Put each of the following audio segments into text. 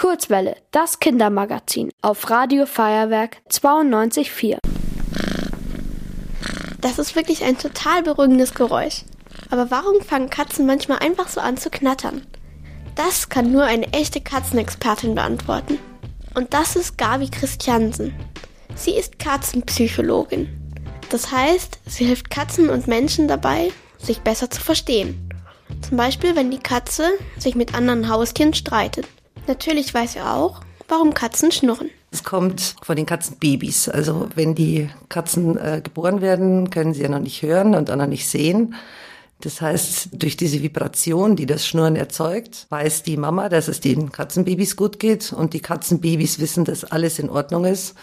Kurzwelle, das Kindermagazin auf Radio Feuerwerk 92.4. Das ist wirklich ein total beruhigendes Geräusch. Aber warum fangen Katzen manchmal einfach so an zu knattern? Das kann nur eine echte Katzenexpertin beantworten. Und das ist Gabi Christiansen. Sie ist Katzenpsychologin. Das heißt, sie hilft Katzen und Menschen dabei, sich besser zu verstehen. Zum Beispiel, wenn die Katze sich mit anderen Haustieren streitet. Natürlich weiß er auch, warum Katzen schnurren. Es kommt von den Katzenbabys. Also wenn die Katzen äh, geboren werden, können sie ja noch nicht hören und auch noch nicht sehen. Das heißt, durch diese Vibration, die das Schnurren erzeugt, weiß die Mama, dass es den Katzenbabys gut geht und die Katzenbabys wissen, dass alles in Ordnung ist,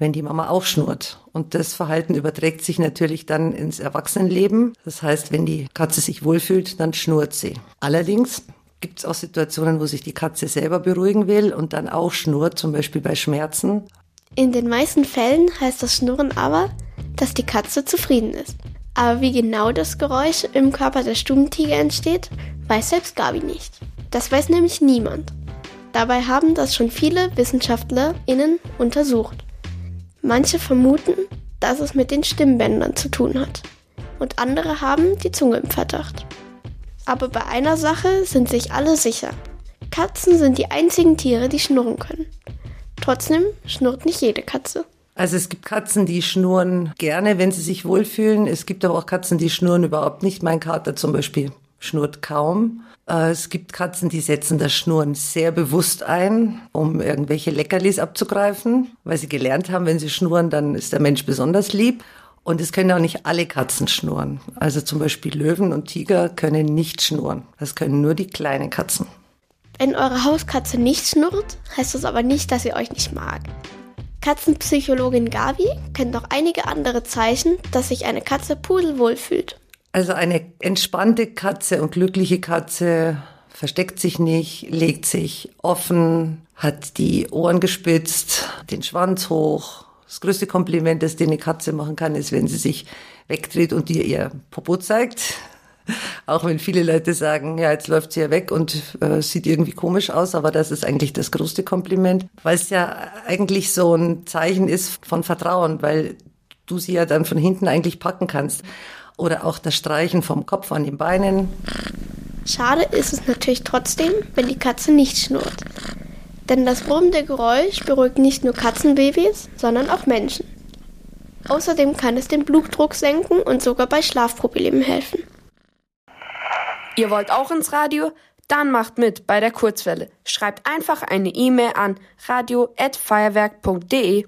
wenn die Mama auch schnurrt. Und das Verhalten überträgt sich natürlich dann ins Erwachsenenleben. Das heißt, wenn die Katze sich wohlfühlt, dann schnurrt sie. Allerdings gibt es auch Situationen, wo sich die Katze selber beruhigen will und dann auch schnurrt, zum Beispiel bei Schmerzen. In den meisten Fällen heißt das Schnurren aber, dass die Katze zufrieden ist. Aber wie genau das Geräusch im Körper der Stubentiger entsteht, weiß selbst Gabi nicht. Das weiß nämlich niemand. Dabei haben das schon viele WissenschaftlerInnen untersucht. Manche vermuten, dass es mit den Stimmbändern zu tun hat. Und andere haben die Zunge im Verdacht. Aber bei einer Sache sind sich alle sicher. Katzen sind die einzigen Tiere, die schnurren können. Trotzdem schnurrt nicht jede Katze. Also es gibt Katzen, die schnurren gerne, wenn sie sich wohlfühlen. Es gibt aber auch Katzen, die schnurren überhaupt nicht. Mein Kater zum Beispiel schnurrt kaum. Äh, es gibt Katzen, die setzen das Schnurren sehr bewusst ein, um irgendwelche Leckerlis abzugreifen, weil sie gelernt haben, wenn sie schnurren, dann ist der Mensch besonders lieb. Und es können auch nicht alle Katzen schnurren. Also zum Beispiel Löwen und Tiger können nicht schnurren. Das können nur die kleinen Katzen. Wenn eure Hauskatze nicht schnurrt, heißt das aber nicht, dass sie euch nicht mag. Katzenpsychologin Gabi kennt noch einige andere Zeichen, dass sich eine Katze pudelwohl fühlt. Also eine entspannte Katze und glückliche Katze versteckt sich nicht, legt sich offen, hat die Ohren gespitzt, den Schwanz hoch, das größte Kompliment, das dir eine Katze machen kann, ist, wenn sie sich wegdreht und dir ihr Popo zeigt. Auch wenn viele Leute sagen, ja, jetzt läuft sie ja weg und äh, sieht irgendwie komisch aus, aber das ist eigentlich das größte Kompliment, weil es ja eigentlich so ein Zeichen ist von Vertrauen, weil du sie ja dann von hinten eigentlich packen kannst. Oder auch das Streichen vom Kopf an den Beinen. Schade ist es natürlich trotzdem, wenn die Katze nicht schnurrt. Denn das brummende Geräusch beruhigt nicht nur Katzenbabys, sondern auch Menschen. Außerdem kann es den Blutdruck senken und sogar bei Schlafproblemen helfen. Ihr wollt auch ins Radio? Dann macht mit bei der Kurzwelle. Schreibt einfach eine E-Mail an radio@feuerwerk.de.